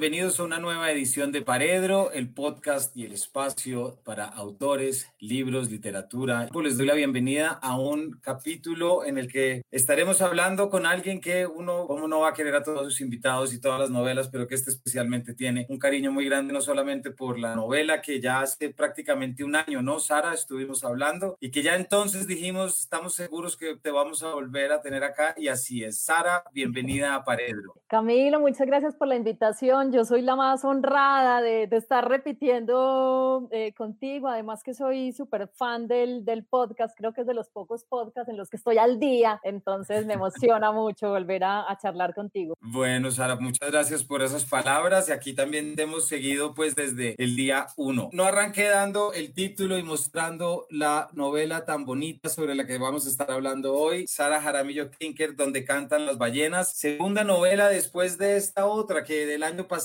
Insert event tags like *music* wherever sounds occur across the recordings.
bienvenidos a una nueva edición de Paredro, el podcast y el espacio para autores, libros, literatura. Pues les doy la bienvenida a un capítulo en el que estaremos hablando con alguien que uno, como no va a querer a todos sus invitados y todas las novelas, pero que este especialmente tiene un cariño muy grande, no solamente por la novela que ya hace prácticamente un año, ¿no? Sara, estuvimos hablando y que ya entonces dijimos, estamos seguros que te vamos a volver a tener acá y así es. Sara, bienvenida a Paredro. Camilo, muchas gracias por la invitación. Yo soy la más honrada de, estar repitiendo eh, contigo. Además que soy súper fan del, del, podcast. Creo que es de los pocos podcasts en los que estoy al día. Entonces me emociona *laughs* mucho volver a, charlar contigo. Bueno, Sara, muchas gracias por esas palabras. Y aquí también te hemos seguido pues desde el día uno. No arranqué dando el título y mostrando la novela tan bonita sobre la que vamos a estar hablando hoy. Sara Jaramillo Kinker, donde cantan las ballenas. Segunda novela después de esta otra que del año pasado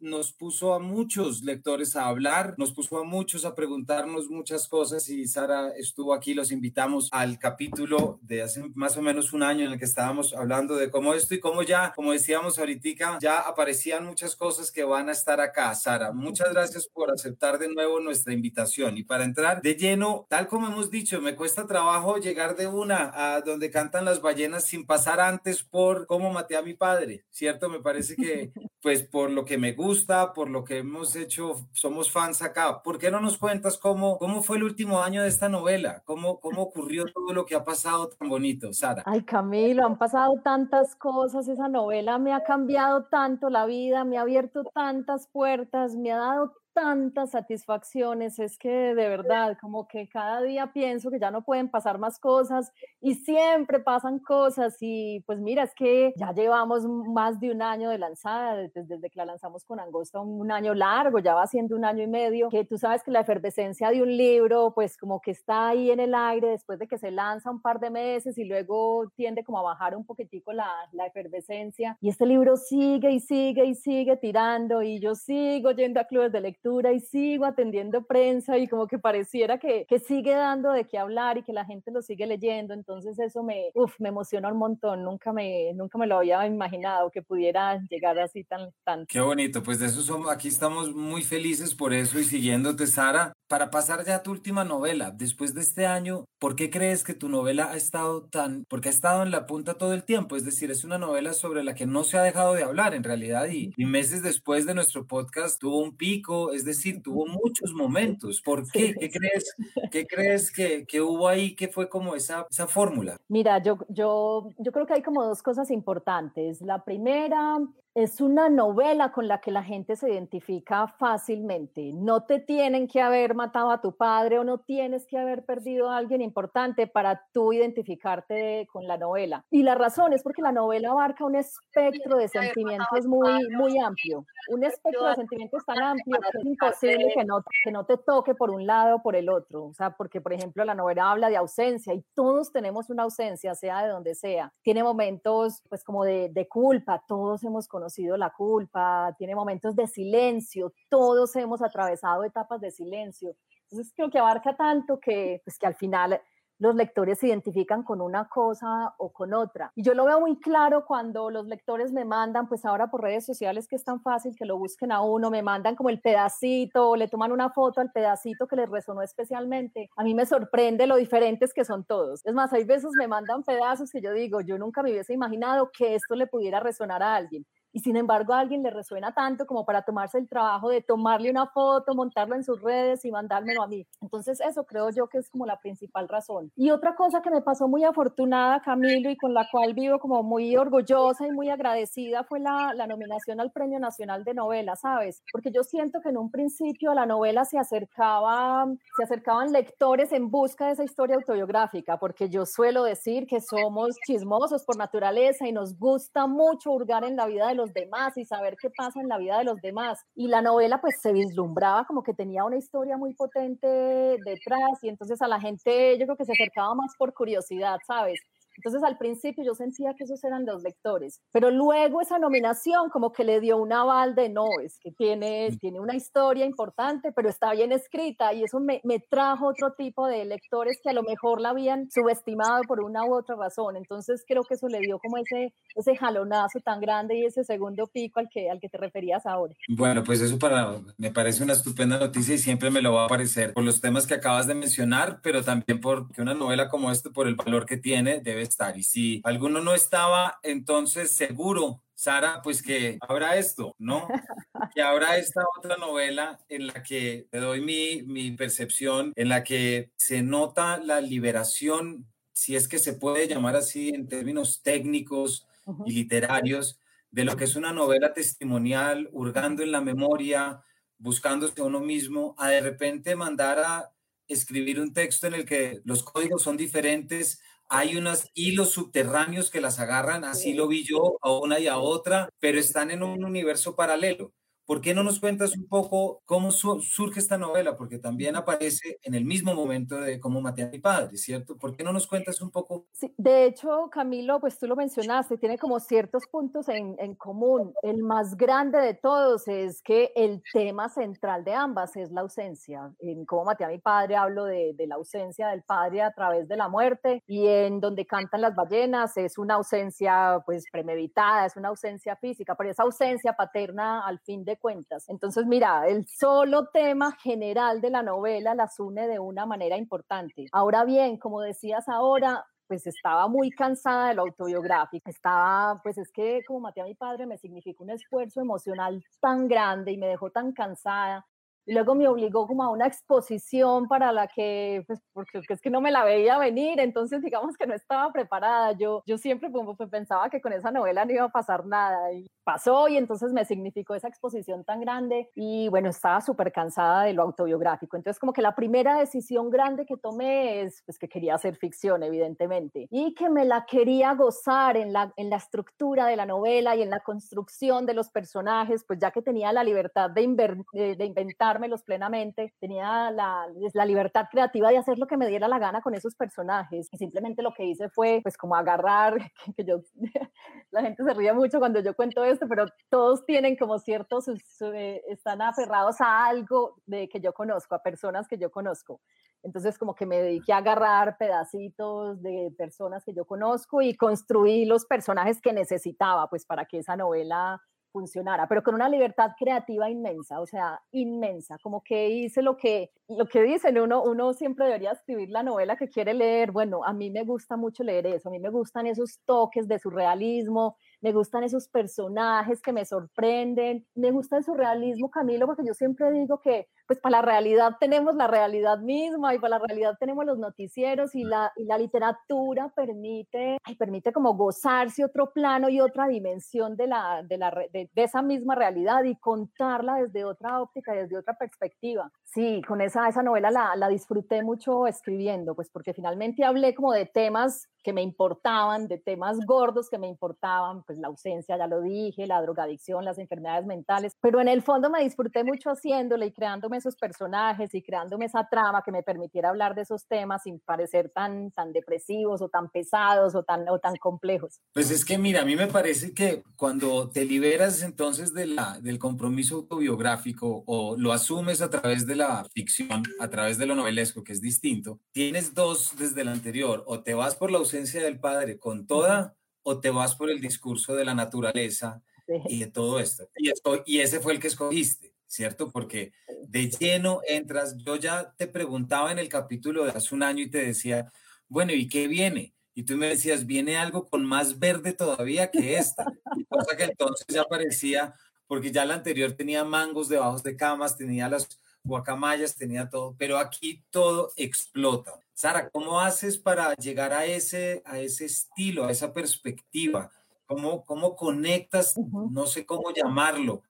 nos puso a muchos lectores a hablar, nos puso a muchos a preguntarnos muchas cosas y Sara estuvo aquí, los invitamos al capítulo de hace más o menos un año en el que estábamos hablando de cómo esto y cómo ya, como decíamos ahorita, ya aparecían muchas cosas que van a estar acá. Sara, muchas gracias por aceptar de nuevo nuestra invitación y para entrar de lleno, tal como hemos dicho, me cuesta trabajo llegar de una a donde cantan las ballenas sin pasar antes por cómo maté a mi padre, ¿cierto? Me parece que *laughs* pues por lo que me gusta, por lo que hemos hecho, somos fans acá. ¿Por qué no nos cuentas cómo, cómo fue el último año de esta novela? ¿Cómo, ¿Cómo ocurrió todo lo que ha pasado tan bonito, Sara? Ay, Camilo, han pasado tantas cosas. Esa novela me ha cambiado tanto la vida, me ha abierto tantas puertas, me ha dado tantas satisfacciones, es que de verdad, como que cada día pienso que ya no pueden pasar más cosas y siempre pasan cosas y pues mira, es que ya llevamos más de un año de lanzada, desde, desde que la lanzamos con Angosta, un año largo, ya va siendo un año y medio, que tú sabes que la efervescencia de un libro pues como que está ahí en el aire después de que se lanza un par de meses y luego tiende como a bajar un poquitico la, la efervescencia. Y este libro sigue y sigue y sigue tirando y yo sigo yendo a clubes de lectura y sigo atendiendo prensa y como que pareciera que, que sigue dando de qué hablar y que la gente lo sigue leyendo. Entonces eso me, uf, me emociona un montón. Nunca me, nunca me lo había imaginado que pudiera llegar así tan, tan. Qué bonito. Pues de eso somos, aquí estamos muy felices por eso y siguiéndote, Sara. Para pasar ya a tu última novela, después de este año, ¿por qué crees que tu novela ha estado tan, porque ha estado en la punta todo el tiempo? Es decir, es una novela sobre la que no se ha dejado de hablar en realidad y, y meses después de nuestro podcast tuvo un pico, es decir, tuvo muchos momentos. ¿Por qué? ¿Qué crees, qué crees que, que hubo ahí que fue como esa, esa fórmula? Mira, yo, yo, yo creo que hay como dos cosas importantes. La primera es una novela con la que la gente se identifica fácilmente. No te tienen que haber matado a tu padre o no tienes que haber perdido a alguien importante para tú identificarte con la novela. Y la razón es porque la novela abarca un espectro de sentimientos muy, muy amplio. Un espectro de sentimientos tan amplio que es imposible que no, que no te toque por un lado o por el otro. O sea, porque, por ejemplo, la novela habla de ausencia y todos tenemos una ausencia, sea de donde sea. Tiene momentos, pues, como de, de culpa. Todos hemos conocido sido la culpa, tiene momentos de silencio, todos hemos atravesado etapas de silencio. Entonces creo que abarca tanto que, pues, que al final los lectores se identifican con una cosa o con otra. Y yo lo veo muy claro cuando los lectores me mandan, pues ahora por redes sociales que es tan fácil que lo busquen a uno, me mandan como el pedacito, le toman una foto al pedacito que les resonó especialmente. A mí me sorprende lo diferentes que son todos. Es más, hay veces me mandan pedazos que yo digo, yo nunca me hubiese imaginado que esto le pudiera resonar a alguien y sin embargo a alguien le resuena tanto como para tomarse el trabajo de tomarle una foto, montarlo en sus redes y mandármelo a mí. Entonces eso creo yo que es como la principal razón. Y otra cosa que me pasó muy afortunada, Camilo, y con la cual vivo como muy orgullosa y muy agradecida fue la, la nominación al Premio Nacional de Novela, ¿sabes? Porque yo siento que en un principio a la novela se acercaba, se acercaban lectores en busca de esa historia autobiográfica, porque yo suelo decir que somos chismosos por naturaleza y nos gusta mucho hurgar en la vida de los demás y saber qué pasa en la vida de los demás. Y la novela pues se vislumbraba como que tenía una historia muy potente detrás y entonces a la gente yo creo que se acercaba más por curiosidad, ¿sabes? Entonces al principio yo sentía que esos eran los lectores, pero luego esa nominación como que le dio un aval de no, es que tiene, mm. tiene una historia importante, pero está bien escrita y eso me, me trajo otro tipo de lectores que a lo mejor la habían subestimado por una u otra razón. Entonces creo que eso le dio como ese, ese jalonazo tan grande y ese segundo pico al que, al que te referías ahora. Bueno, pues eso para, me parece una estupenda noticia y siempre me lo va a parecer por los temas que acabas de mencionar, pero también porque una novela como esta, por el valor que tiene, debe estar. Y si alguno no estaba, entonces seguro Sara, pues que habrá esto, ¿no? *laughs* Que habrá esta otra novela en la que te doy mi, mi percepción, en la que se nota la liberación, si es que se puede llamar así en términos técnicos y literarios, de lo que es una novela testimonial, hurgando en la memoria, buscándose a uno mismo, a de repente mandar a escribir un texto en el que los códigos son diferentes, hay unos hilos subterráneos que las agarran, así lo vi yo, a una y a otra, pero están en un universo paralelo. ¿Por qué no nos cuentas un poco cómo surge esta novela? Porque también aparece en el mismo momento de cómo maté a mi padre, ¿cierto? ¿Por qué no nos cuentas un poco? Sí, de hecho, Camilo, pues tú lo mencionaste, tiene como ciertos puntos en, en común. El más grande de todos es que el tema central de ambas es la ausencia. En cómo maté a mi padre hablo de, de la ausencia del padre a través de la muerte y en donde cantan las ballenas es una ausencia pues premeditada, es una ausencia física, pero esa ausencia paterna al fin de cuentas. Entonces, mira, el solo tema general de la novela las une de una manera importante. Ahora bien, como decías ahora, pues estaba muy cansada de lo autobiográfico, estaba, pues es que como maté a mi padre me significó un esfuerzo emocional tan grande y me dejó tan cansada y luego me obligó como a una exposición para la que, pues, porque es que no me la veía venir, entonces digamos que no estaba preparada. Yo, yo siempre pues, pensaba que con esa novela no iba a pasar nada y pasó y entonces me significó esa exposición tan grande y bueno, estaba súper cansada de lo autobiográfico. Entonces como que la primera decisión grande que tomé es pues que quería hacer ficción, evidentemente, y que me la quería gozar en la, en la estructura de la novela y en la construcción de los personajes, pues ya que tenía la libertad de, de inventar los plenamente, tenía la, la, libertad creativa de hacer lo que me diera la gana con esos personajes. Y simplemente lo que hice fue, pues, como agarrar, *laughs* que, yo, *laughs* la gente se ríe mucho cuando yo cuento esto, pero todos tienen como ciertos, eh, están aferrados a algo de que yo conozco, a personas que yo conozco. Entonces, como que me dediqué a agarrar pedacitos de personas que yo conozco y construí los personajes que necesitaba, pues, para que esa novela funcionara, pero con una libertad creativa inmensa, o sea, inmensa, como que hice lo que, lo que dicen, uno, uno siempre debería escribir la novela que quiere leer, bueno, a mí me gusta mucho leer eso, a mí me gustan esos toques de surrealismo, me gustan esos personajes que me sorprenden, me gusta el surrealismo, Camilo, porque yo siempre digo que pues para la realidad tenemos la realidad misma y para la realidad tenemos los noticieros y la, y la literatura permite, permite como gozarse otro plano y otra dimensión de, la, de, la, de, esa misma realidad y contarla desde otra óptica, desde otra perspectiva. Sí, con esa, esa novela la, la disfruté mucho escribiendo, pues porque finalmente hablé como de temas que me importaban, de temas gordos que me importaban, pues la ausencia, ya lo dije, la drogadicción, las enfermedades mentales, pero en el fondo me disfruté mucho haciéndole y creándome esos personajes y creándome esa trama que me permitiera hablar de esos temas sin parecer tan, tan depresivos o tan pesados o tan, o tan complejos. Pues es que mira, a mí me parece que cuando te liberas entonces de la, del compromiso autobiográfico o lo asumes a través de la ficción, a través de lo novelesco, que es distinto, tienes dos desde el anterior, o te vas por la ausencia del padre con toda o te vas por el discurso de la naturaleza y de todo esto. Y, esto, y ese fue el que escogiste. ¿Cierto? Porque de lleno entras, yo ya te preguntaba en el capítulo de hace un año y te decía, bueno, ¿y qué viene? Y tú me decías, viene algo con más verde todavía que esta. cosa que entonces ya parecía, porque ya la anterior tenía mangos debajo de camas, tenía las guacamayas, tenía todo, pero aquí todo explota. Sara, ¿cómo haces para llegar a ese, a ese estilo, a esa perspectiva? ¿Cómo, cómo conectas, no sé cómo llamarlo,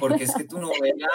porque es *laughs* que tu novela,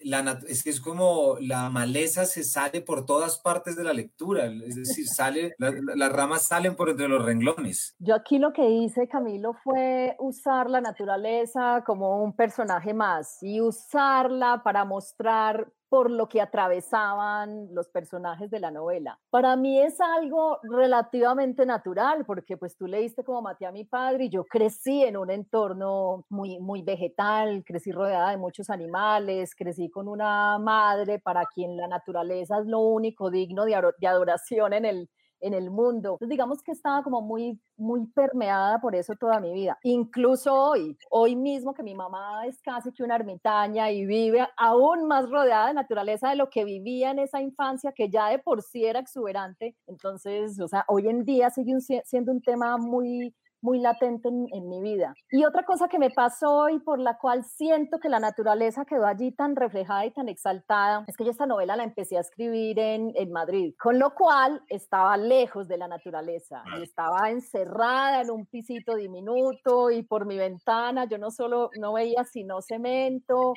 la, es que es como la maleza se sale por todas partes de la lectura, es decir, sale, las ramas salen por entre los renglones. Yo aquí lo que hice, Camilo, fue usar la naturaleza como un personaje más y usarla para mostrar por lo que atravesaban los personajes de la novela. Para mí es algo relativamente natural, porque pues tú leíste como maté a mi padre y yo crecí en un entorno muy, muy vegetal, crecí rodeada de muchos animales, crecí con una madre para quien la naturaleza es lo único digno de, adoración en el, en el mundo. Entonces, digamos que estaba como muy, muy permeada por eso toda mi vida. Incluso hoy, hoy mismo que mi mamá es casi que una ermitaña y vive aún más rodeada de naturaleza de lo que vivía en esa infancia, que ya de por sí era exuberante. Entonces, o sea, hoy en día sigue siendo un tema muy muy latente en, mi vida. Y otra cosa que me pasó y por la cual siento que la naturaleza quedó allí tan reflejada y tan exaltada, es que yo esta novela la empecé a escribir en, en Madrid, con lo cual estaba lejos de la naturaleza y estaba encerrada en un pisito diminuto y por mi ventana yo no solo no veía sino cemento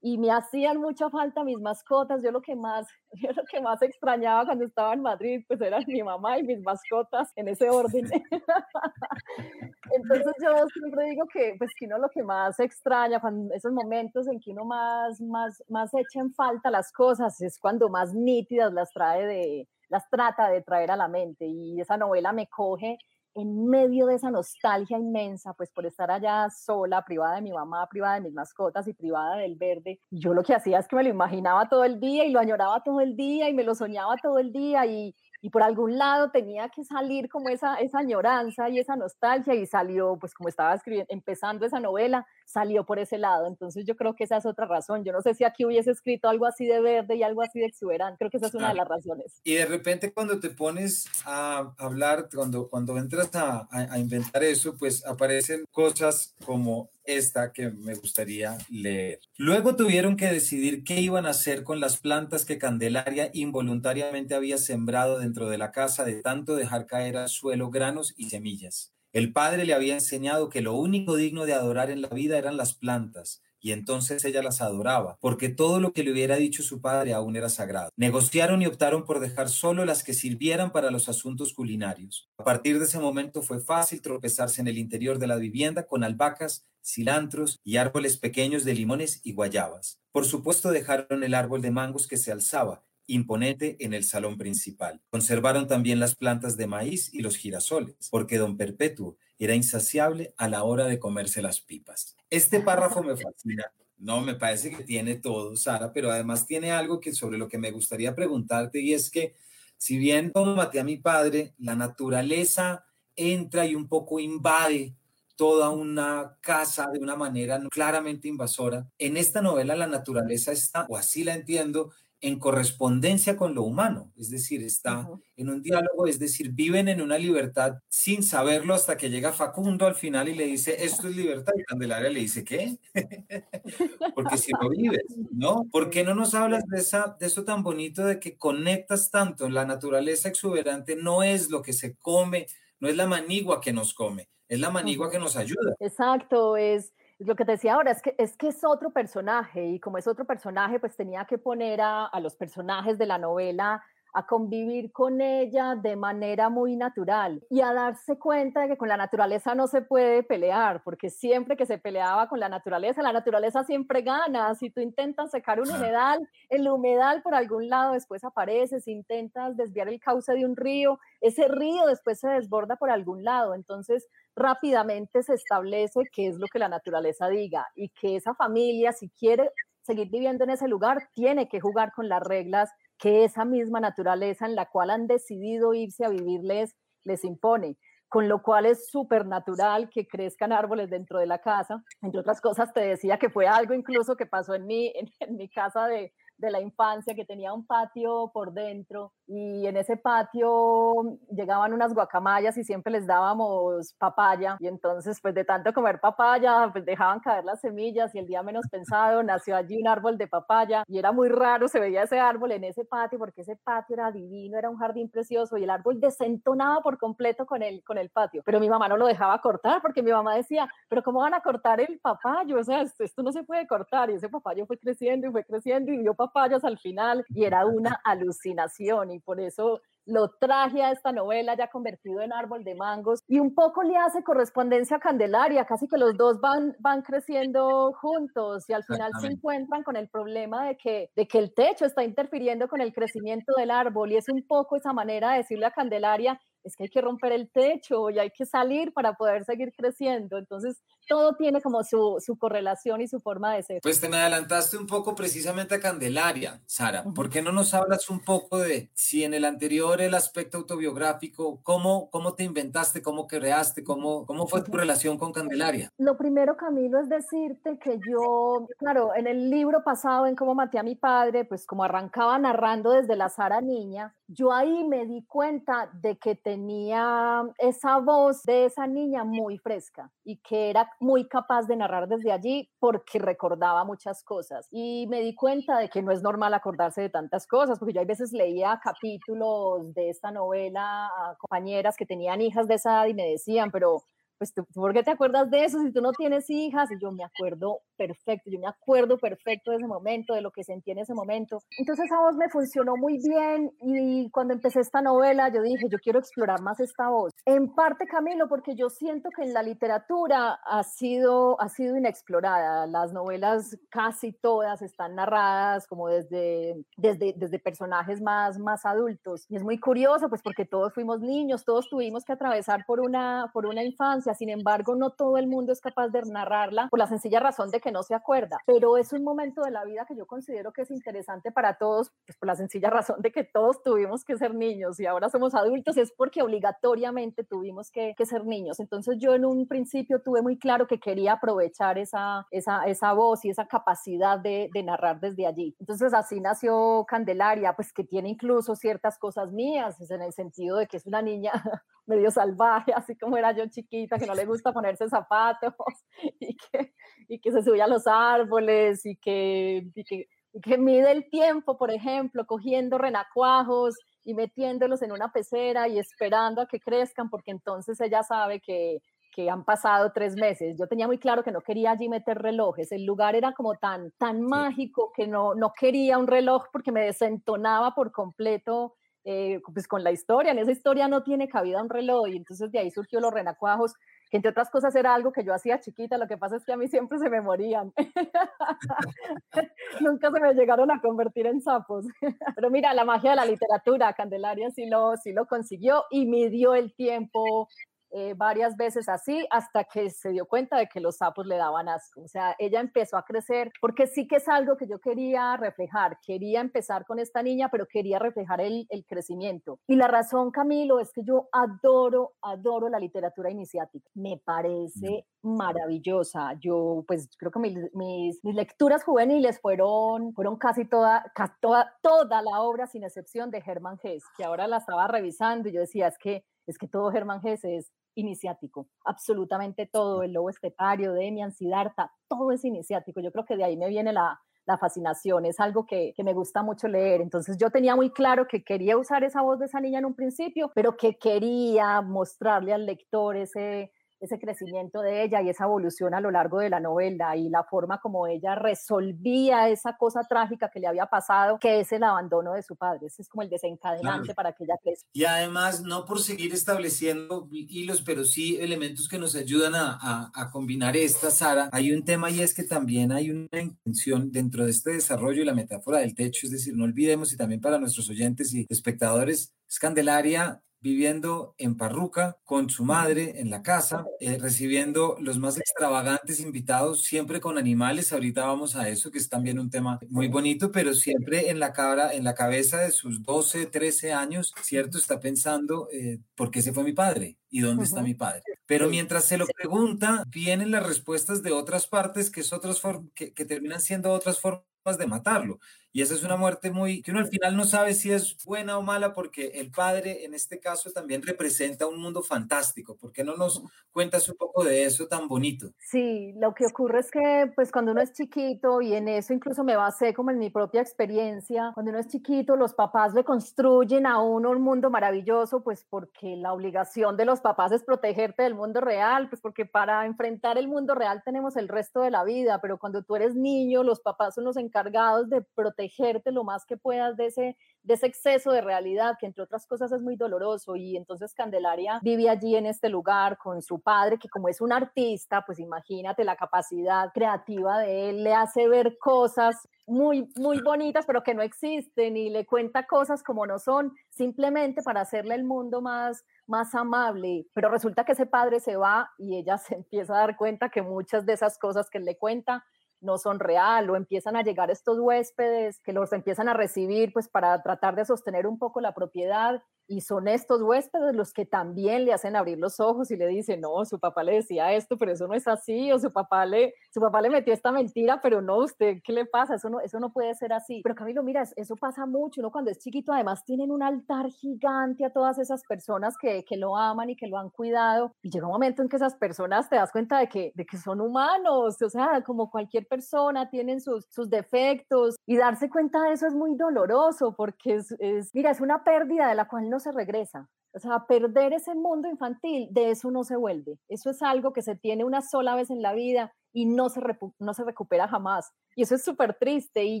y me hacían mucha falta mis mascotas. Yo lo que más, *laughs* yo lo que más extrañaba cuando estaba en Madrid, pues eran mi mamá y mis mascotas en ese orden. *laughs* Entonces yo siempre digo que, pues que uno lo que más extraña, cuando esos momentos en que uno más, más, más echa en falta las cosas, es cuando más nítidas las trae de, las trata de traer a la mente. Y esa novela me coge en medio de esa nostalgia inmensa, pues por estar allá sola, privada de mi mamá, privada de mis mascotas y privada del verde, yo lo que hacía es que me lo imaginaba todo el día y lo añoraba todo el día y me lo soñaba todo el día y, y por algún lado tenía que salir como esa, esa añoranza y esa nostalgia y salió, pues como estaba escribiendo, empezando esa novela, salió por ese lado. Entonces yo creo que esa es otra razón. Yo no sé si aquí hubiese escrito algo así de verde y algo así de exuberante. Creo que esa es una de las razones. Y de repente cuando te pones a hablar, cuando, cuando entras a, a, a inventar eso, pues aparecen cosas como esta que me gustaría leer. Luego tuvieron que decidir qué iban a hacer con las plantas que Candelaria involuntariamente había sembrado dentro de la casa de tanto dejar caer al suelo granos y semillas. El padre le había enseñado que lo único digno de adorar en la vida eran las plantas, y entonces ella las adoraba, porque todo lo que le hubiera dicho su padre aún era sagrado. Negociaron y optaron por dejar solo las que sirvieran para los asuntos culinarios. A partir de ese momento fue fácil tropezarse en el interior de la vivienda con albahacas, cilantros y árboles pequeños de limones y guayabas. Por supuesto dejaron el árbol de mangos que se alzaba, imponente en el salón principal. Conservaron también las plantas de maíz y los girasoles, porque don Perpetuo era insaciable a la hora de comerse las pipas. Este párrafo me fascina. No, me parece que tiene todo, Sara, pero además tiene algo que sobre lo que me gustaría preguntarte y es que si bien como maté a mi padre, la naturaleza entra y un poco invade toda una casa de una manera claramente invasora. En esta novela la naturaleza está, o así la entiendo, en correspondencia con lo humano, es decir, está en un diálogo, es decir, viven en una libertad sin saberlo hasta que llega Facundo al final y le dice, esto es libertad, y Candelaria le dice, ¿qué? *laughs* Porque si lo vives, ¿no? ¿Por qué no nos hablas de, esa, de eso tan bonito de que conectas tanto? La naturaleza exuberante no es lo que se come, no es la manigua que nos come, es la manigua que nos ayuda. Exacto, es lo que te decía ahora es que, es que es otro personaje y como es otro personaje, pues tenía que poner a, a los personajes de la novela a convivir con ella de manera muy natural y a darse cuenta de que con la naturaleza no se puede pelear, porque siempre que se peleaba con la naturaleza, la naturaleza siempre gana. Si tú intentas secar un humedal, el humedal por algún lado después aparece, si intentas desviar el cauce de un río, ese río después se desborda por algún lado. Entonces, rápidamente se establece qué es lo que la naturaleza diga y que esa familia, si quiere seguir viviendo en ese lugar, tiene que jugar con las reglas que esa misma naturaleza en la cual han decidido irse a vivirles les impone con lo cual es súper natural que crezcan árboles dentro de la casa. Entre otras cosas, te decía que fue algo incluso que pasó en mi, en mi casa de, de la infancia que tenía un patio por dentro y en ese patio llegaban unas guacamayas y siempre les dábamos papaya. Y entonces pues de tanto comer papaya pues dejaban caer las semillas y el día menos pensado nació allí un árbol de papaya. Y era muy raro, se veía ese árbol en ese patio porque ese patio era divino, era un jardín precioso y el árbol desentonaba por completo con el, con el patio, pero mi mamá no lo dejaba cortar porque mi mamá decía, pero ¿cómo van a cortar el papayo? O sea, esto, esto no se puede cortar y ese papayo fue creciendo y fue creciendo y dio papayas al final y era una alucinación y por eso lo traje a esta novela ya convertido en árbol de mangos y un poco le hace correspondencia a Candelaria, casi que los dos van, van creciendo juntos y al final se encuentran con el problema de que, de que el techo está interfiriendo con el crecimiento del árbol y es un poco esa manera de decirle a Candelaria, es que hay que romper el techo y hay que salir para poder seguir creciendo. Entonces, todo tiene como su, su, correlación y su forma de ser. Pues te me adelantaste un poco precisamente a Candelaria, Sara. ¿Por qué no nos hablas un poco de si en el anterior el aspecto autobiográfico, cómo, cómo te inventaste, cómo creaste, cómo, cómo fue tu relación con Candelaria? Lo primero, Camilo, es decirte que yo, claro, en el libro pasado, en cómo maté a mi padre, pues como arrancaba narrando desde la Sara niña, yo ahí me di cuenta de que tenía esa voz de esa niña muy fresca y que era muy capaz de narrar desde allí porque recordaba muchas cosas. Y me di cuenta de que no es normal acordarse de tantas cosas, porque yo a veces leía capítulos de esta novela a compañeras que tenían hijas de esa edad y me decían, pero pues ¿por qué te acuerdas de eso si tú no tienes hijas? Y yo me acuerdo perfecto, yo me acuerdo perfecto de ese momento, de lo que sentí en ese momento. Entonces esa voz me funcionó muy bien y cuando empecé esta novela yo dije, yo quiero explorar más esta voz. En parte, Camilo, porque yo siento que en la literatura ha sido, ha sido inexplorada. Las novelas casi todas están narradas como desde, desde, desde personajes más, más adultos. Y es muy curioso, pues porque todos fuimos niños, todos tuvimos que atravesar por una, por una infancia sin embargo, no todo el mundo es capaz de narrarla por la sencilla razón de que no se acuerda, pero es un momento de la vida que yo considero que es interesante para todos, pues por la sencilla razón de que todos tuvimos que ser niños y ahora somos adultos, es porque obligatoriamente tuvimos que, ser niños. Entonces yo en un principio tuve muy claro que quería aprovechar esa, esa, esa voz y esa capacidad de, de narrar desde allí. Entonces así nació Candelaria, pues que tiene incluso ciertas cosas mías, en el sentido de que es una niña *laughs* medio salvaje, *laughs* así como era yo chiquita, que no le gusta ponerse zapatos *laughs* y que, y que se sube a los árboles y que, y que, que mide el tiempo, por ejemplo, cogiendo renacuajos y metiéndolos en una pecera y esperando a que crezcan, porque entonces ella sabe que, que han pasado tres meses. Yo tenía muy claro que no quería allí meter relojes. El lugar era como tan, tan mágico que no, no quería un reloj porque me desentonaba por completo eh, pues con la historia. En esa historia no tiene cabida un reloj y entonces de ahí surgió los renacuajos, que entre otras cosas era algo que yo hacía chiquita, lo que pasa es que a mí siempre se me morían. *laughs* Nunca se me llegaron a convertir en sapos. *laughs* Pero mira, la magia de la literatura, Candelaria sí lo, sí lo consiguió y midió el tiempo, eh, varias veces así hasta que se dio cuenta de que los sapos le daban asco. O sea, ella empezó a crecer porque sí que es algo que yo quería reflejar. Quería empezar con esta niña, pero quería reflejar el, el crecimiento. Y la razón, Camilo, es que yo adoro, adoro la literatura iniciática. Me parece maravillosa. Yo, pues, creo que mis, mis, lecturas juveniles fueron, fueron casi toda, toda, toda la obra, sin excepción, de Hermann Hesse, que ahora la estaba revisando y yo decía, es que es que todo Germán Hesse es iniciático, absolutamente todo, el lobo estepario, Demian, Siddhartha, todo es iniciático. Yo creo que de ahí me viene la, la fascinación, es algo que, que, me gusta mucho leer. Entonces yo tenía muy claro que quería usar esa voz de esa niña en un principio, pero que quería mostrarle al lector ese, ese crecimiento de ella y esa evolución a lo largo de la novela y la forma como ella resolvía esa cosa trágica que le había pasado, que es el abandono de su padre. Ese es como el desencadenante para que ella crezca. Y además, no por seguir estableciendo hilos, pero sí elementos que nos ayudan a, a, a combinar esta, Sara, hay un tema y es que también hay una intención dentro de este desarrollo y la metáfora del techo, es decir, no olvidemos y también para nuestros oyentes y espectadores, es Candelaria viviendo en Parruca con su madre en la casa, eh, recibiendo los más extravagantes invitados, siempre con animales. Ahorita vamos a eso, que es también un tema muy bonito, pero siempre en la, cabra, en la cabeza de sus 12, 13 años, ¿cierto? Está pensando, eh, ¿por qué se fue mi padre? ¿Y dónde está mi padre? Pero mientras se lo pregunta, vienen las respuestas de otras partes que, es otras que, que terminan siendo otras formas de matarlo. Y esa es una muerte muy, que uno al final no sabe si es buena o mala porque el padre en este caso también representa un mundo fantástico. ¿Por qué no nos cuentas un poco de eso tan bonito? Sí, lo que ocurre es que pues cuando uno es chiquito y en eso incluso me basé como en mi propia experiencia, cuando uno es chiquito los papás le construyen a uno un mundo maravilloso pues porque la obligación de los papás es protegerte del mundo real, pues porque para enfrentar el mundo real tenemos el resto de la vida, pero cuando tú eres niño los papás son los encargados de proteger protegerte lo más que puedas de ese, de ese exceso de realidad, que entre otras cosas es muy doloroso. Y entonces Candelaria vive allí en este lugar con su padre, que como es un artista, pues imagínate la capacidad creativa de él, le hace ver cosas muy, muy bonitas, pero que no existen y le cuenta cosas como no son, simplemente para hacerle el mundo más, más amable. Pero resulta que ese padre se va y ella *laughs* se empieza a dar cuenta que muchas de esas cosas que él le cuenta no son real o empiezan a llegar estos huéspedes que los empiezan a recibir pues para tratar de sostener un poco la propiedad y son estos huéspedes los que también le hacen abrir los ojos y le dicen, no, su papá le decía esto, pero eso no es así, o su papá le, su papá le metió esta mentira, pero no, usted, ¿qué le pasa? Eso no, eso no puede ser así. Pero Camilo, mira, eso pasa mucho, uno cuando es chiquito además tienen un altar gigante a todas esas personas que, que lo aman y que lo han cuidado, y llega un momento en que esas personas te das cuenta de que, de que son humanos, o sea, como cualquier persona, tienen sus, sus defectos, y darse cuenta de eso es muy doloroso, porque es, es mira, es una pérdida de la cual no se regresa. O sea, perder ese mundo infantil, de eso no se vuelve. Eso es algo que se tiene una sola vez en la vida y no se, no se recupera jamás. Y eso es súper triste. Y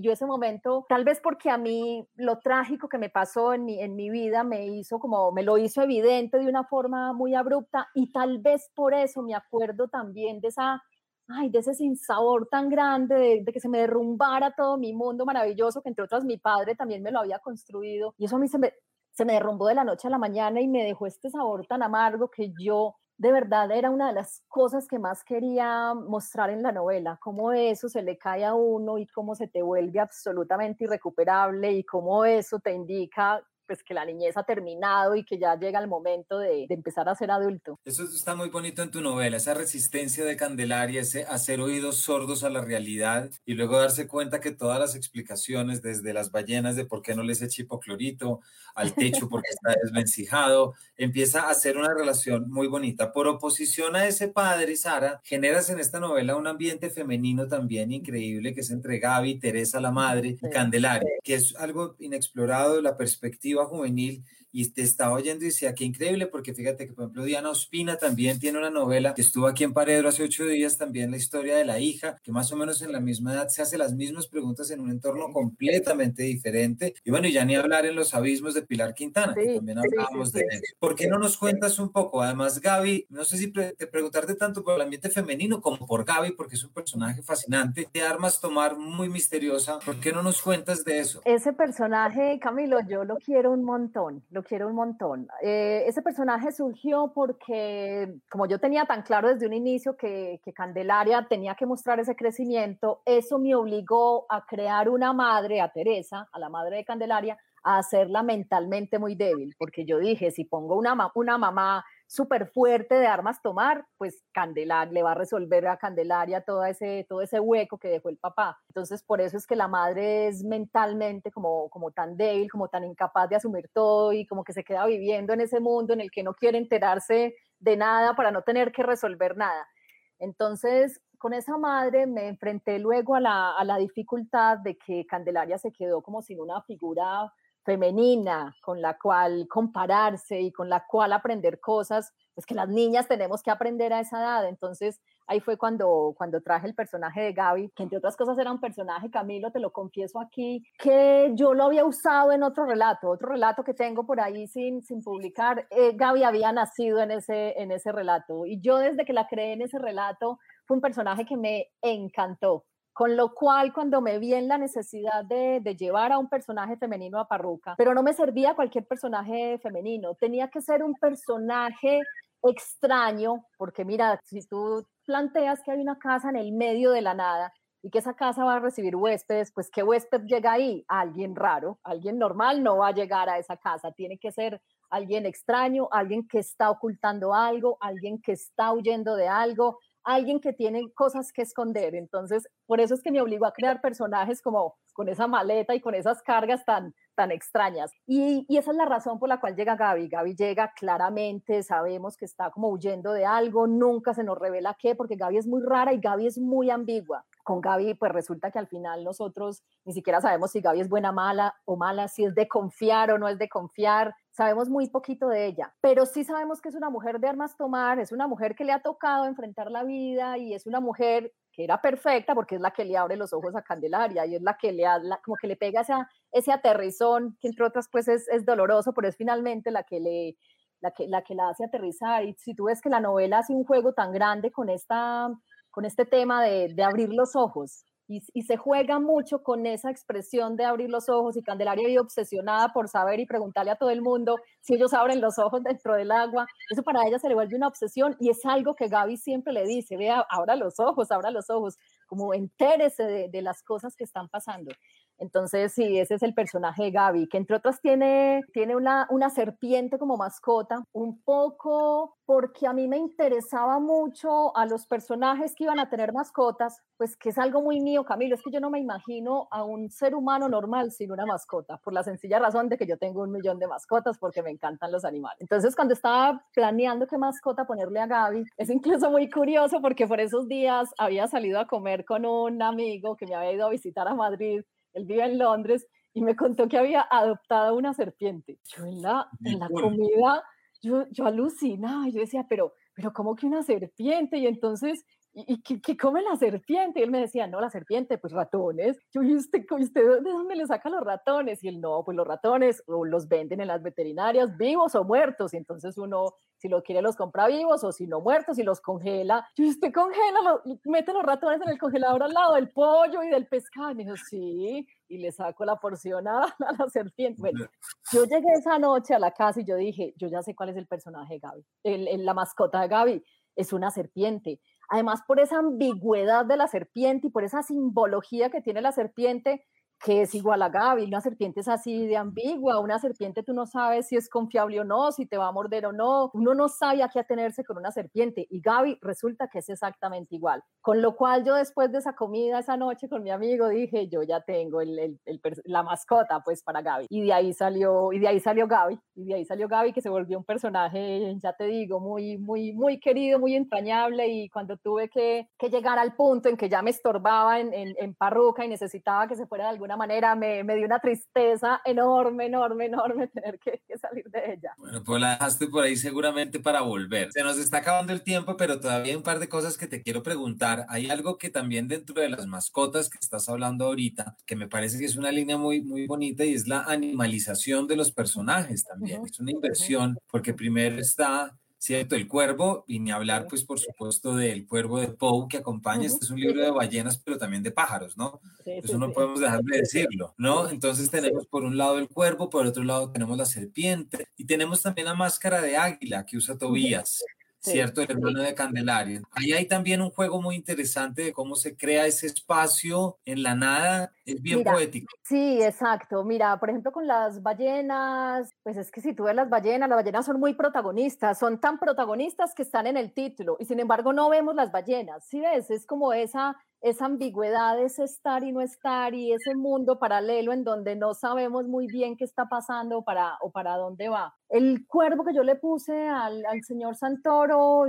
yo ese momento, tal vez porque a mí lo trágico que me pasó en mi, en mi vida me hizo como, me lo hizo evidente de una forma muy abrupta y tal vez por eso me acuerdo también de esa ay, de ese sinsabor tan grande, de, de, que se me derrumbara todo mi mundo maravilloso, que entre otras mi padre también me lo había construido. Y eso a mí se me, se me derrumbó de la noche a la mañana y me dejó este sabor tan amargo que yo de verdad era una de las cosas que más quería mostrar en la novela, cómo eso se le cae a uno y cómo se te vuelve absolutamente irrecuperable y cómo eso te indica pues que la niñez ha terminado y que ya llega el momento de, de, empezar a ser adulto. Eso está muy bonito en tu novela, esa resistencia de Candelaria, ese hacer oídos sordos a la realidad y luego darse cuenta que todas las explicaciones, desde las ballenas de por qué no les echa hipoclorito, al techo porque está *laughs* desvencijado, empieza a hacer una relación muy bonita. Por oposición a ese padre, Sara, generas en esta novela un ambiente femenino también increíble que es entre Gaby, Teresa la madre y Candelaria, que es algo inexplorado de la perspectiva juvenil y te estaba oyendo y decía, qué increíble, porque fíjate que, por ejemplo, Diana Ospina también tiene una novela que estuvo aquí en Paredro hace ocho días, también la historia de la hija, que más o menos en la misma edad se hace las mismas preguntas en un entorno completamente diferente. Y bueno, ya ni hablar en los abismos de Pilar Quintana, que también hablábamos sí, sí, de eso. ¿Por qué no nos cuentas un poco? Además, Gaby, no sé si pre te preguntarte tanto por el ambiente femenino como por Gaby, porque es un personaje fascinante, de armas tomar muy misteriosa. ¿Por qué no nos cuentas de eso? Ese personaje, Camilo, yo lo quiero un montón. Lo quiero un montón. Eh, ese personaje surgió porque, como yo tenía tan claro desde un inicio que, que, Candelaria tenía que mostrar ese crecimiento, eso me obligó a crear una madre, a Teresa, a la madre de Candelaria, a hacerla mentalmente muy débil, porque yo dije, si pongo una, una mamá súper fuerte de armas tomar, pues Candelaria le va a resolver a Candelaria todo ese, todo ese hueco que dejó el papá. Entonces, por eso es que la madre es mentalmente como, como tan débil, como tan incapaz de asumir todo y como que se queda viviendo en ese mundo en el que no quiere enterarse de nada para no tener que resolver nada. Entonces, con esa madre me enfrenté luego a la, a la dificultad de que Candelaria se quedó como sin una figura femenina con la cual compararse y con la cual aprender cosas, pues que las niñas tenemos que aprender a esa edad. Entonces ahí fue cuando, cuando traje el personaje de Gaby, que entre otras cosas era un personaje, Camilo, te lo confieso aquí, que yo lo había usado en otro relato, otro relato que tengo por ahí sin, sin publicar. Eh, Gaby había nacido en ese, en ese relato y yo desde que la creé en ese relato fue un personaje que me encantó con lo cual, cuando me vi en la necesidad de, llevar a un personaje femenino a Parruca, pero no me servía cualquier personaje femenino, tenía que ser un personaje extraño, porque mira, si tú planteas que hay una casa en el medio de la nada y que esa casa va a recibir huéspedes, pues ¿qué huésped llega ahí? Alguien raro, alguien normal no va a llegar a esa casa, tiene que ser alguien extraño, alguien que está ocultando algo, alguien que está huyendo de algo, alguien que tiene cosas que esconder. Entonces, por eso es que me obligó a crear personajes como con esa maleta y con esas cargas tan, tan extrañas. Y, y, esa es la razón por la cual llega Gaby. Gaby llega claramente, sabemos que está como huyendo de algo, nunca se nos revela qué, porque Gaby es muy rara y Gaby es muy ambigua. Con Gaby, pues resulta que al final nosotros ni siquiera sabemos si Gaby es buena, mala o mala, si es de confiar o no es de confiar. Sabemos muy poquito de ella, pero sí sabemos que es una mujer de armas tomar, es una mujer que le ha tocado enfrentar la vida y es una mujer que era perfecta porque es la que le abre los ojos a Candelaria y es la que le como que le pega esa, ese aterrizón, que entre otras pues es, es doloroso, pero es finalmente la que le la que, la que la hace aterrizar. Y si tú ves que la novela hace un juego tan grande con, esta, con este tema de, abrir los ojos, y, se juega mucho con esa expresión de abrir los ojos y Candelaria vive obsesionada por saber y preguntarle a todo el mundo si ellos abren los ojos *laughs* dentro del agua. Eso para ella se le vuelve una obsesión y es algo que Gaby siempre le dice, vea, abra los ojos, abra los ojos, como entérese de las cosas que están pasando. Entonces, sí, ese es el personaje de Gaby, que entre otras tiene, tiene una, una serpiente como mascota, un poco porque a mí me interesaba mucho a los personajes que iban a tener mascotas, pues que es algo muy mío, Camilo, es que yo no me imagino a un ser humano normal sin una mascota, por la sencilla razón de que yo tengo un millón de mascotas porque me encantan los animales. Entonces, cuando estaba planeando qué mascota ponerle a Gaby, es incluso muy curioso porque por esos días había salido a comer con un amigo que me había ido a visitar a Madrid él vive en Londres y me contó que había adoptado una serpiente. Yo en la, en la comida, yo, yo alucinaba, yo decía, pero, pero ¿cómo que una serpiente? Y entonces ¿y, qué, come la serpiente? Y él me decía, no, la serpiente, pues ratones. Yo, ¿y usted, usted de dónde le saca los ratones? Y él, no, pues los ratones o los venden en las veterinarias vivos o muertos. Y entonces uno, si lo quiere, los compra vivos o si no muertos y los congela. Y usted congela, mete los ratones en el congelador al lado del pollo y del pescado. Y me dijo, sí, y le saco la porción a, *laughs* la serpiente. Bueno, yo llegué esa noche a la casa y yo dije, yo ya sé cuál es el personaje de Gaby, el, la mascota de Gaby es una serpiente. Además, por esa ambigüedad de la serpiente y por esa simbología que tiene la serpiente, que es igual a Gaby. Una serpiente es así de ambigua, una serpiente tú no sabes si es confiable o no, si te va a morder o no, uno no sabe a qué atenerse con una serpiente y Gaby resulta que es exactamente igual. Con lo cual yo después de esa comida esa noche con mi amigo dije, yo ya tengo el, la mascota pues para Gaby y de ahí salió y de ahí salió Gaby y de ahí salió Gaby que se volvió un personaje, ya te digo, muy muy muy querido, muy entrañable y cuando tuve que, que llegar al punto en que ya me estorbaba en, en, en parruca y necesitaba que se fuera de alguna manera me, me dio una tristeza enorme, enorme, enorme tener que, salir de ella. Bueno, pues la dejaste por ahí seguramente para volver. Se nos está acabando el tiempo, pero todavía hay un par de cosas que te quiero preguntar. Hay algo que también dentro de las mascotas que estás hablando ahorita, que me parece que es una línea muy, muy bonita y es la animalización de los personajes también. Es una inversión, porque primero está ¿cierto? El cuervo, y ni hablar, pues, por supuesto, del cuervo de Poe que acompaña. Este es un libro de ballenas, pero también de pájaros, ¿no? Eso no podemos dejar de decirlo, ¿no? Entonces tenemos por un lado el cuervo, por otro lado tenemos la serpiente, y tenemos también la máscara de águila que usa Tobías. ¿Cierto? El hermano de Candelaria. Ahí hay también un juego muy interesante de cómo se crea ese espacio en la nada, es bien poético. Sí, exacto. Mira, por ejemplo, con las ballenas, pues es que si tú ves las ballenas, las ballenas son muy protagonistas, son tan protagonistas que están en el título y sin embargo no vemos las ballenas, ¿sí ves? Es como esa esa ambigüedad, ese estar y no estar y ese mundo paralelo en donde no sabemos muy bien qué está pasando o para, o para dónde va. El cuervo que yo le puse al, al señor Santoro,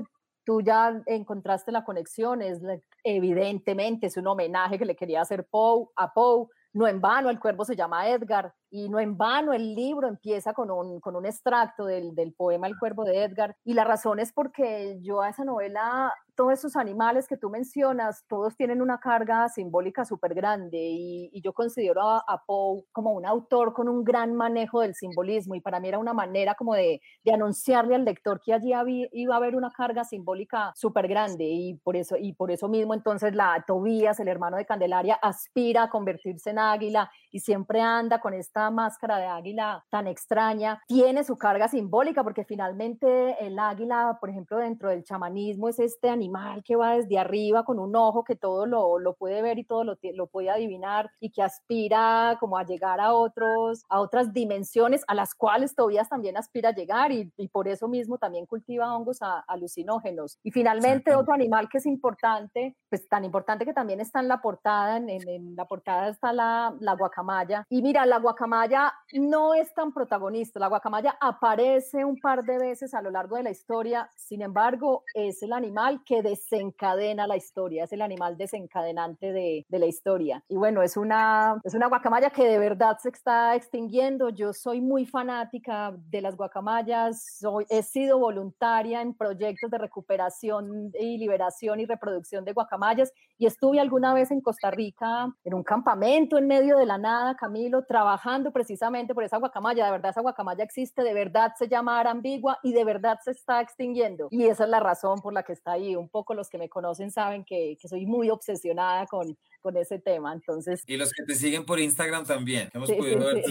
tú ya encontraste la conexión, es evidentemente es un homenaje que le quería hacer Poe, a Poe, no en vano el cuervo se llama Edgar y no en vano el libro empieza con un, con un extracto del, del poema El cuervo de Edgar y la razón es porque yo a esa novela todos esos animales que tú mencionas, todos tienen una carga simbólica súper grande y, yo considero a, a, Poe como un autor con un gran manejo del simbolismo y para mí era una manera como de, de anunciarle al lector que allí había, iba a haber una carga simbólica súper grande y por, eso, y por eso mismo entonces la Tobías, el hermano de Candelaria, aspira a convertirse en águila y siempre anda con esta máscara de águila tan extraña, tiene su carga simbólica porque finalmente el águila, por ejemplo, dentro del chamanismo es este animal que va desde arriba con un ojo que todo lo, lo puede ver y todo lo, lo, puede adivinar y que aspira como a llegar a, otros, a otras dimensiones a las cuales Tobías también aspira a llegar y, y por eso mismo también cultiva hongos alucinógenos. Y finalmente otro animal que es importante, pues tan importante que también está en la portada, en, en, la portada está la, la guacamaya. Y mira, la guacamaya no es tan protagonista, la guacamaya aparece un par de veces a lo largo de la historia, sin embargo, es el animal que desencadena la historia, es el animal desencadenante de, de la historia. Y bueno, es una, es una guacamaya que de verdad se está extinguiendo. Yo soy muy fanática de las guacamayas, soy, he sido voluntaria en proyectos de recuperación y liberación y reproducción de guacamayas y estuve alguna vez en Costa Rica en un campamento en medio de la nada, Camilo, trabajando precisamente por esa guacamaya. De verdad, esa guacamaya existe, de verdad se llama Arambigua y de verdad se está extinguiendo. Y esa es la razón por la que está ahí. Un poco los que me conocen saben que, que soy muy obsesionada con, con ese tema. Entonces, y los que te siguen por Instagram también. Hemos podido ver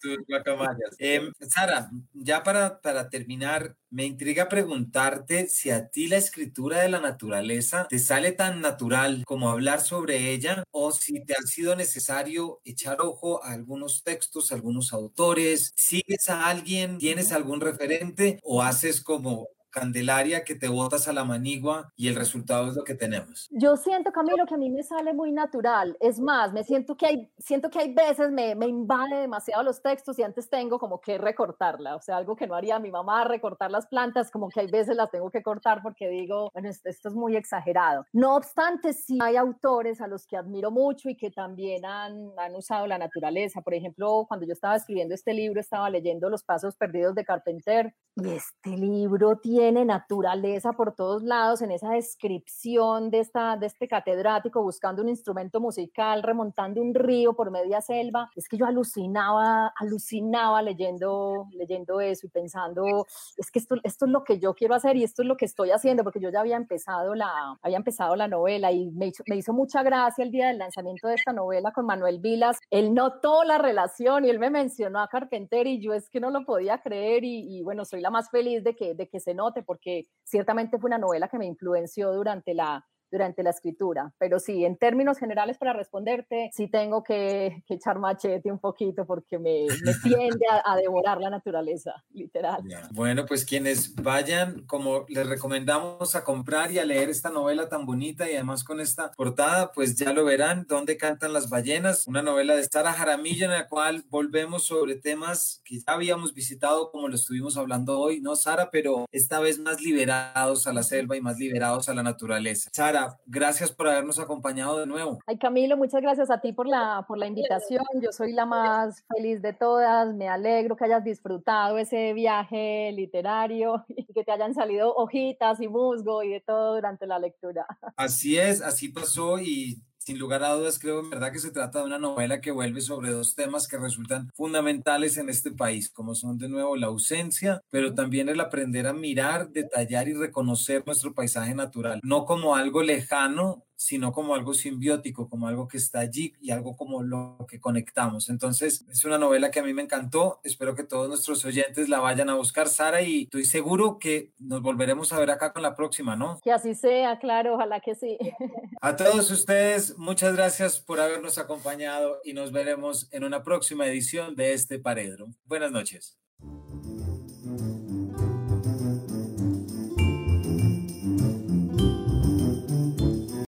tus, guacamayas. Em, Sara, ya para, para terminar, me intriga preguntarte si a ti la escritura de la naturaleza te sale tan natural como hablar sobre ella o si te ha sido necesario echar ojo a algunos textos, a algunos autores, sigues a alguien, tienes algún referente o haces como Candelaria que te botas a la manigua y el resultado es lo que tenemos. Yo siento, Camilo, que a mí me sale muy natural. Es más, me siento que hay, siento que hay veces me, me invade demasiado los textos y antes tengo como que recortarla. O sea, algo que no haría mi mamá, recortar las plantas, como que hay veces las tengo que cortar porque digo, bueno, esto, esto es muy exagerado. No obstante, sí hay autores a los que admiro mucho y que también han, han usado la naturaleza. Por ejemplo, cuando yo estaba escribiendo este libro, estaba leyendo Los Pasos Perdidos de Carpenter y este libro tiene tiene naturaleza por todos lados en esa descripción de, esta, de este catedrático buscando un instrumento musical, remontando un río por media selva. Es que yo alucinaba, alucinaba leyendo, leyendo eso y pensando, es que esto, esto es lo que yo quiero hacer y esto es lo que estoy haciendo, porque yo ya había empezado la, había empezado la novela y me hizo, me hizo mucha gracia el día del lanzamiento de esta novela con Manuel Vilas. Él notó la relación y él me mencionó a Carpenter y yo es que no lo podía creer y, y bueno, soy la más feliz de que, de que se note porque ciertamente fue una novela que me influenció durante la, durante la escritura. Pero sí, en términos generales para responderte, sí tengo que, echar machete un poquito porque me, me *laughs* tiende a, devorar la naturaleza, literal. Bueno, pues quienes vayan, como les recomendamos a comprar y a leer esta novela tan bonita y además con esta portada, pues ya lo verán, Dónde cantan las ballenas, una novela de Sara Jaramillo en la cual volvemos sobre temas que ya habíamos visitado como lo estuvimos hablando hoy, ¿no, Sara? Pero esta vez más liberados a la selva y más liberados a la naturaleza. Sara, gracias por habernos acompañado de nuevo. Ay, Camilo, muchas gracias a ti por la, por la invitación. Yo soy la más feliz de todas. Me alegro que hayas disfrutado ese viaje literario *laughs* y que te hayan salido hojitas y musgo y de todo durante la lectura. Así es, así pasó y sin lugar a dudas, creo en verdad que se trata de una novela que vuelve sobre dos temas que resultan fundamentales en este país, como son de nuevo la ausencia, pero también el aprender a mirar, detallar y reconocer nuestro paisaje natural, no como algo lejano, sino como algo simbiótico, como algo que está allí y algo como lo que conectamos. Entonces, es una novela que a mí me encantó. Espero que todos nuestros oyentes la vayan a buscar, Sara, y estoy seguro que nos volveremos a ver acá con la próxima, ¿no? Que así sea, claro, ojalá que sí. *laughs* A todos ustedes, muchas gracias por habernos acompañado y nos veremos en una próxima edición de este Paredro. Buenas noches.